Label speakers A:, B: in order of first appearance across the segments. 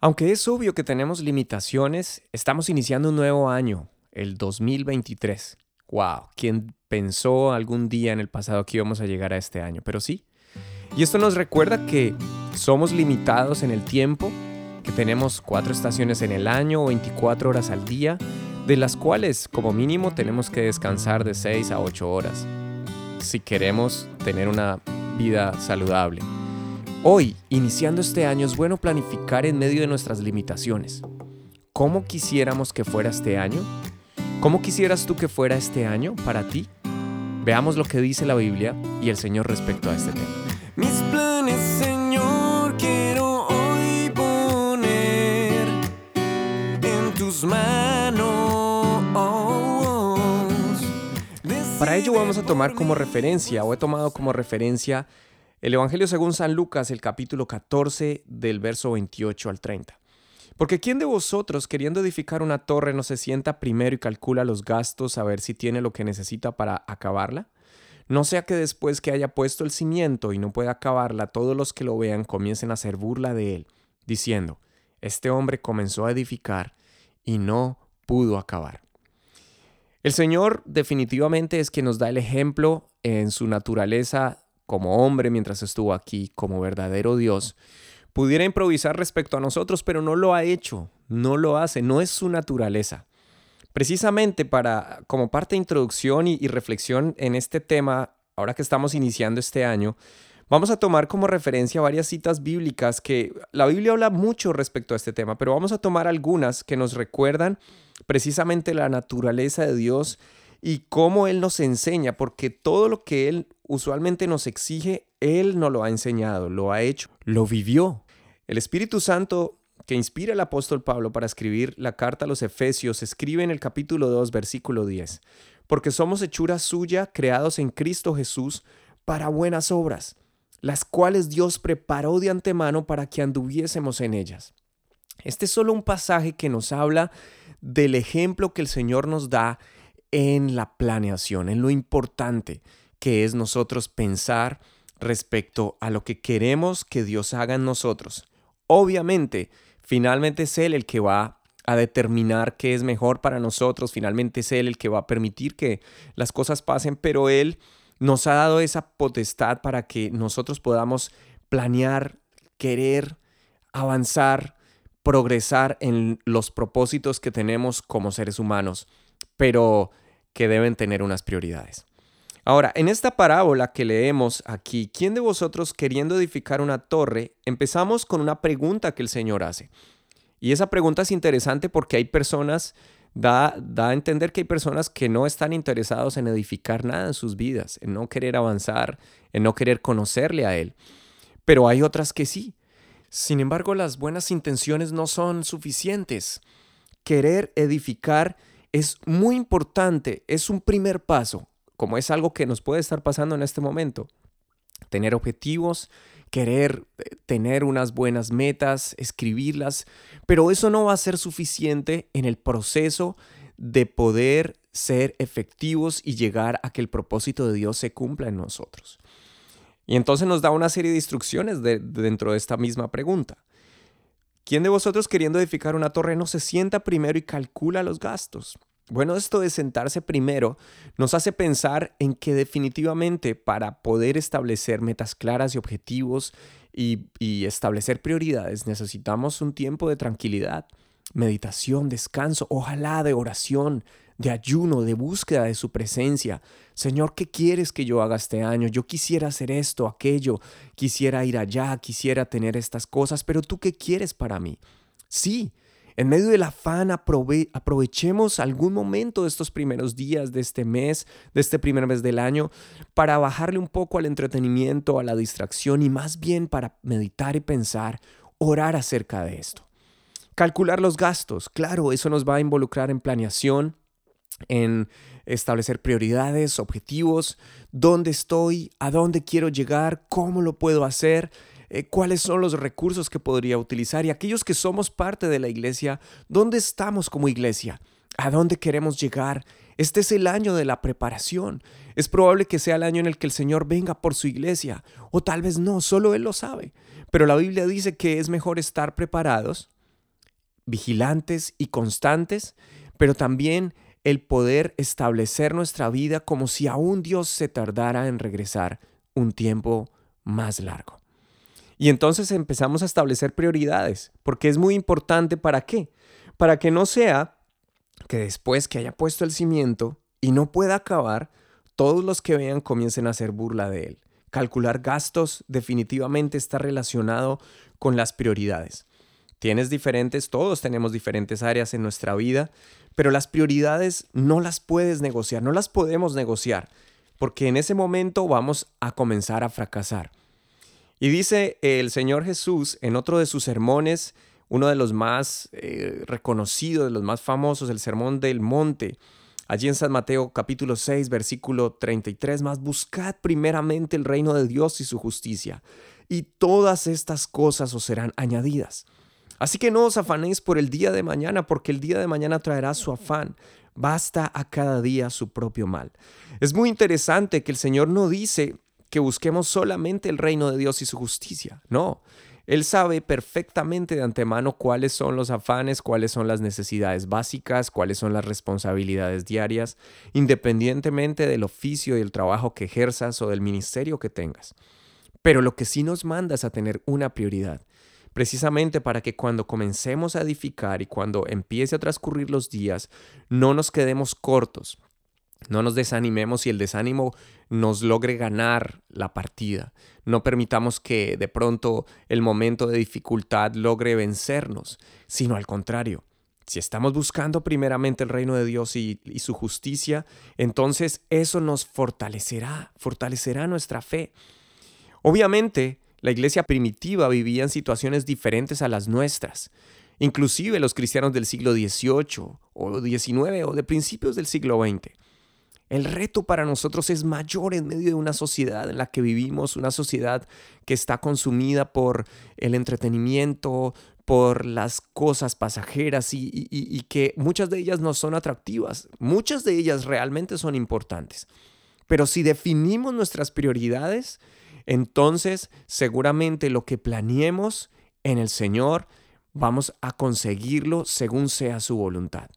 A: Aunque es obvio que tenemos limitaciones, estamos iniciando un nuevo año, el 2023. ¡Wow! ¿Quién pensó algún día en el pasado que íbamos a llegar a este año? Pero sí. Y esto nos recuerda que somos limitados en el tiempo, que tenemos cuatro estaciones en el año o 24 horas al día, de las cuales como mínimo tenemos que descansar de 6 a 8 horas, si queremos tener una vida saludable. Hoy, iniciando este año, es bueno planificar en medio de nuestras limitaciones. ¿Cómo quisiéramos que fuera este año? ¿Cómo quisieras tú que fuera este año para ti? Veamos lo que dice la Biblia y el Señor respecto a este tema.
B: Mis planes, Señor, quiero hoy poner en tus manos.
A: Para ello vamos a tomar como referencia, o he tomado como referencia, el Evangelio según San Lucas, el capítulo 14, del verso 28 al 30. Porque ¿quién de vosotros, queriendo edificar una torre, no se sienta primero y calcula los gastos a ver si tiene lo que necesita para acabarla? No sea que después que haya puesto el cimiento y no pueda acabarla, todos los que lo vean comiencen a hacer burla de él, diciendo, este hombre comenzó a edificar y no pudo acabar. El Señor definitivamente es quien nos da el ejemplo en su naturaleza como hombre mientras estuvo aquí, como verdadero Dios, pudiera improvisar respecto a nosotros, pero no lo ha hecho, no lo hace, no es su naturaleza. Precisamente para, como parte de introducción y, reflexión en este tema, ahora que estamos iniciando este año, Vamos a tomar como referencia varias citas bíblicas que la Biblia habla mucho respecto a este tema, pero vamos a tomar algunas que nos recuerdan precisamente la naturaleza de Dios y cómo Él nos enseña, porque todo lo que Él usualmente nos exige, Él no lo ha enseñado, lo ha hecho, lo vivió. El Espíritu Santo que inspira al apóstol Pablo para escribir la carta a los Efesios, escribe en el capítulo 2, versículo 10, porque somos hechura suya, creados en Cristo Jesús, para buenas obras, las cuales Dios preparó de antemano para que anduviésemos en ellas. Este es solo un pasaje que nos habla del ejemplo que el Señor nos da en la planeación, en lo importante que es nosotros pensar respecto a lo que queremos que Dios haga en nosotros. Obviamente, finalmente es Él el que va a determinar qué es mejor para nosotros, finalmente es Él el que va a permitir que las cosas pasen, pero Él nos ha dado esa potestad para que nosotros podamos planear, querer, avanzar, progresar en los propósitos que tenemos como seres humanos, pero que deben tener unas prioridades. Ahora, en esta parábola que leemos aquí, ¿quién de vosotros queriendo edificar una torre? Empezamos con una pregunta que el Señor hace. Y esa pregunta es interesante porque hay personas, da, da a entender que hay personas que no están interesados en edificar nada en sus vidas, en no querer avanzar, en no querer conocerle a Él. Pero hay otras que sí. Sin embargo, las buenas intenciones no son suficientes. Querer edificar es muy importante, es un primer paso, como es algo que nos puede estar pasando en este momento. Tener objetivos, querer eh, tener unas buenas metas, escribirlas, pero eso no va a ser suficiente en el proceso de poder ser efectivos y llegar a que el propósito de Dios se cumpla en nosotros. Y entonces nos da una serie de instrucciones dentro de esta misma pregunta. ¿Quién de vosotros queriendo edificar una torre no se sienta primero y calcula los gastos? Bueno, esto de sentarse primero nos hace pensar en que definitivamente para poder establecer metas claras y objetivos y, establecer prioridades necesitamos un tiempo de tranquilidad, meditación, descanso, ojalá de oración, de ayuno, de búsqueda de su presencia. Señor, ¿qué quieres que yo haga este año? Yo quisiera hacer esto, aquello, quisiera ir allá, quisiera tener estas cosas, pero tú qué quieres para mí? Sí, en medio del afán, aprovechemos algún momento de estos primeros días de este mes, de este primer mes del año, para bajarle un poco al entretenimiento, a la distracción y más bien para meditar y pensar, orar acerca de esto. Calcular los gastos, claro, eso nos va a involucrar en planeación, en establecer prioridades, objetivos, dónde estoy, a dónde quiero llegar, cómo lo puedo hacer, eh, cuáles son los recursos que podría utilizar y aquellos que somos parte de la iglesia, ¿dónde estamos como iglesia? ¿A dónde queremos llegar? Este es el año de la preparación. Es probable que sea el año en el que el Señor venga por su iglesia, o tal vez no, solo Él lo sabe. Pero la Biblia dice que es mejor estar preparados vigilantes y constantes, pero también el poder establecer nuestra vida como si aún Dios se tardara en regresar un tiempo más largo. Y entonces empezamos a establecer prioridades, porque es muy importante para qué? Para que no sea que después que haya puesto el cimiento y no pueda acabar, todos los que vean comiencen a hacer burla de él. Calcular gastos definitivamente está relacionado con las prioridades. Tienes diferentes, todos tenemos diferentes áreas en nuestra vida, pero las prioridades no las puedes negociar, no las podemos negociar, porque en ese momento vamos a comenzar a fracasar. Y dice el Señor Jesús en otro de sus sermones, uno de los más eh, reconocidos, de los más famosos, el Sermón del Monte, allí en San Mateo capítulo 6, versículo 33, más buscad primeramente el reino de Dios y su justicia, y todas estas cosas os serán añadidas. Así que no os afanéis por el día de mañana, porque el día de mañana traerá su afán. Basta a cada día su propio mal. Es muy interesante que el Señor no dice que busquemos solamente el reino de Dios y su justicia. No, Él sabe perfectamente de antemano cuáles son los afanes, cuáles son las necesidades básicas, cuáles son las responsabilidades diarias, independientemente del oficio y el trabajo que ejerzas o del ministerio que tengas. Pero lo que sí nos manda es a tener una prioridad precisamente para que cuando comencemos a edificar y cuando empiece a transcurrir los días, no nos quedemos cortos, no nos desanimemos y el desánimo nos logre ganar la partida. No permitamos que de pronto el momento de dificultad logre vencernos, sino al contrario. Si estamos buscando primeramente el reino de Dios y, y, su justicia, entonces eso nos fortalecerá, fortalecerá nuestra fe. Obviamente, la iglesia primitiva vivía en situaciones diferentes a las nuestras. Inclusive los cristianos del siglo XVIII o XIX o de principios del siglo XX. El reto para nosotros es mayor en medio de una sociedad en la que vivimos, una sociedad que está consumida por el entretenimiento, por las cosas pasajeras y, que muchas de ellas no son atractivas, muchas de ellas realmente son importantes. Pero si definimos nuestras prioridades, entonces seguramente lo que planeemos en el Señor, vamos a conseguirlo según sea su voluntad.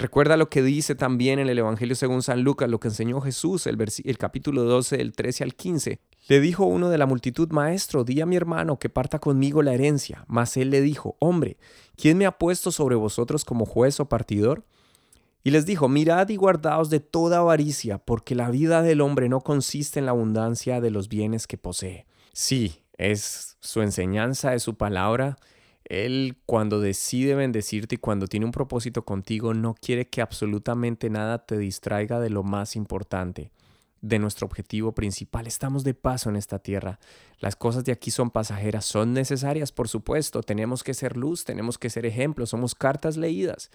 A: Recuerda lo que dice también en el Evangelio según San Lucas, lo que enseñó Jesús, el, capítulo 12, del 13 al 15. Le dijo uno de la multitud, Maestro, di a mi hermano que parta conmigo la herencia. Mas él le dijo, Hombre, ¿quién me ha puesto sobre vosotros como juez o partidor? Y les dijo, mirad y guardaos de toda avaricia, porque la vida del hombre no consiste en la abundancia de los bienes que posee. Sí, es su enseñanza, es su palabra. Él cuando decide bendecirte y cuando tiene un propósito contigo, no quiere que absolutamente nada te distraiga de lo más importante de nuestro objetivo principal. Estamos de paso en esta tierra. Las cosas de aquí son pasajeras, son necesarias, por supuesto. Tenemos que ser luz, tenemos que ser ejemplos, somos cartas leídas.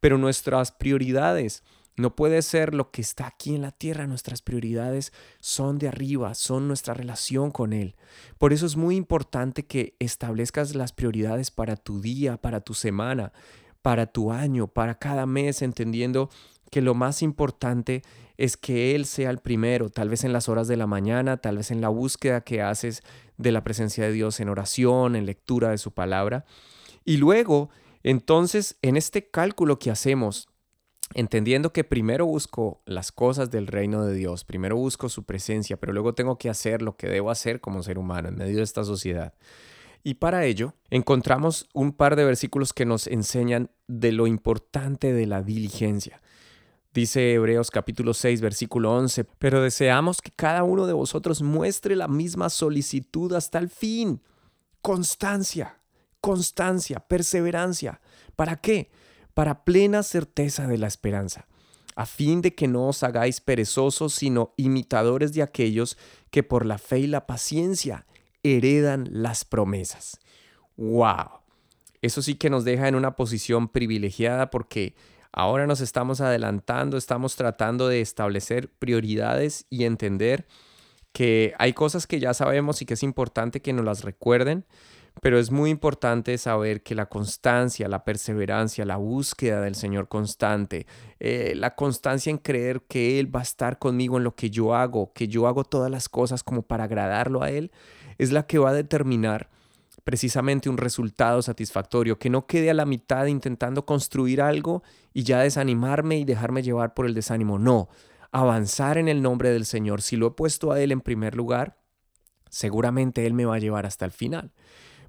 A: Pero nuestras prioridades no puede ser lo que está aquí en la tierra. Nuestras prioridades son de arriba, son nuestra relación con Él. Por eso es muy importante que establezcas las prioridades para tu día, para tu semana, para tu año, para cada mes, entendiendo que lo más importante es que Él sea el primero, tal vez en las horas de la mañana, tal vez en la búsqueda que haces de la presencia de Dios en oración, en lectura de su palabra. Y luego, entonces, en este cálculo que hacemos, entendiendo que primero busco las cosas del reino de Dios, primero busco su presencia, pero luego tengo que hacer lo que debo hacer como ser humano en medio de esta sociedad. Y para ello encontramos un par de versículos que nos enseñan de lo importante de la diligencia. Dice Hebreos capítulo 6, versículo 11, pero deseamos que cada uno de vosotros muestre la misma solicitud hasta el fin. Constancia, constancia, perseverancia. ¿Para qué? Para plena certeza de la esperanza, a fin de que no os hagáis perezosos, sino imitadores de aquellos que por la fe y la paciencia heredan las promesas. ¡Wow! Eso sí que nos deja en una posición privilegiada porque Ahora nos estamos adelantando, estamos tratando de establecer prioridades y entender que hay cosas que ya sabemos y que es importante que nos las recuerden, pero es muy importante saber que la constancia, la perseverancia, la búsqueda del Señor constante, eh, la constancia en creer que Él va a estar conmigo en lo que yo hago, que yo hago todas las cosas como para agradarlo a Él, es la que va a determinar precisamente un resultado satisfactorio, que no quede a la mitad intentando construir algo y ya desanimarme y dejarme llevar por el desánimo. No, avanzar en el nombre del Señor. Si lo he puesto a Él en primer lugar, seguramente Él me va a llevar hasta el final.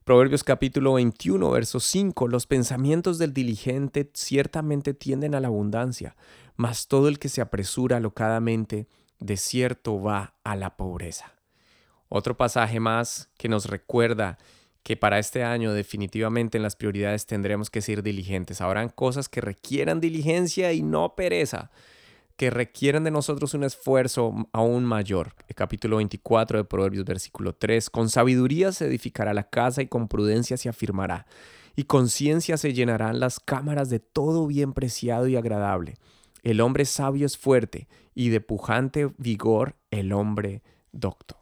A: Proverbios capítulo 21, verso 5, los pensamientos del diligente ciertamente tienden a la abundancia, mas todo el que se apresura locadamente, de cierto va a la pobreza. Otro pasaje más que nos recuerda que para este año definitivamente en las prioridades tendremos que ser diligentes. Habrán cosas que requieran diligencia y no pereza que requieren de nosotros un esfuerzo aún mayor. El capítulo 24 de Proverbios, versículo 3. Con sabiduría se edificará la casa y con prudencia se afirmará. Y con ciencia se llenarán las cámaras de todo bien preciado y agradable. El hombre sabio es fuerte y de pujante vigor el hombre docto.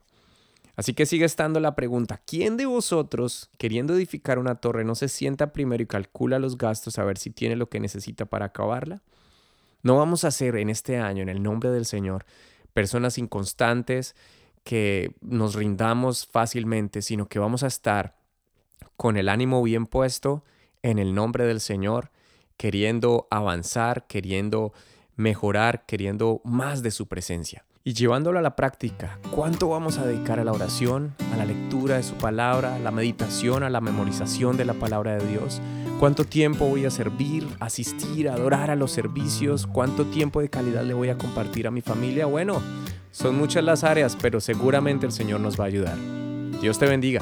A: Así que sigue estando la pregunta, ¿quién de vosotros, queriendo edificar una torre, no se sienta primero y calcula los gastos a ver si tiene lo que necesita para acabarla? No vamos a ser en este año, en el nombre del Señor, personas inconstantes que nos rindamos fácilmente, sino que vamos a estar con el ánimo bien puesto en el nombre del Señor, queriendo avanzar, queriendo mejorar, queriendo más de su presencia. Y llevándolo a la práctica, ¿cuánto vamos a dedicar a la oración, a la lectura de su palabra, a la meditación, a la memorización de la palabra de Dios? ¿Cuánto tiempo voy a servir, asistir, adorar a los servicios? ¿Cuánto tiempo de calidad le voy a compartir a mi familia? Bueno, son muchas las áreas, pero seguramente el Señor nos va a ayudar. Dios te bendiga.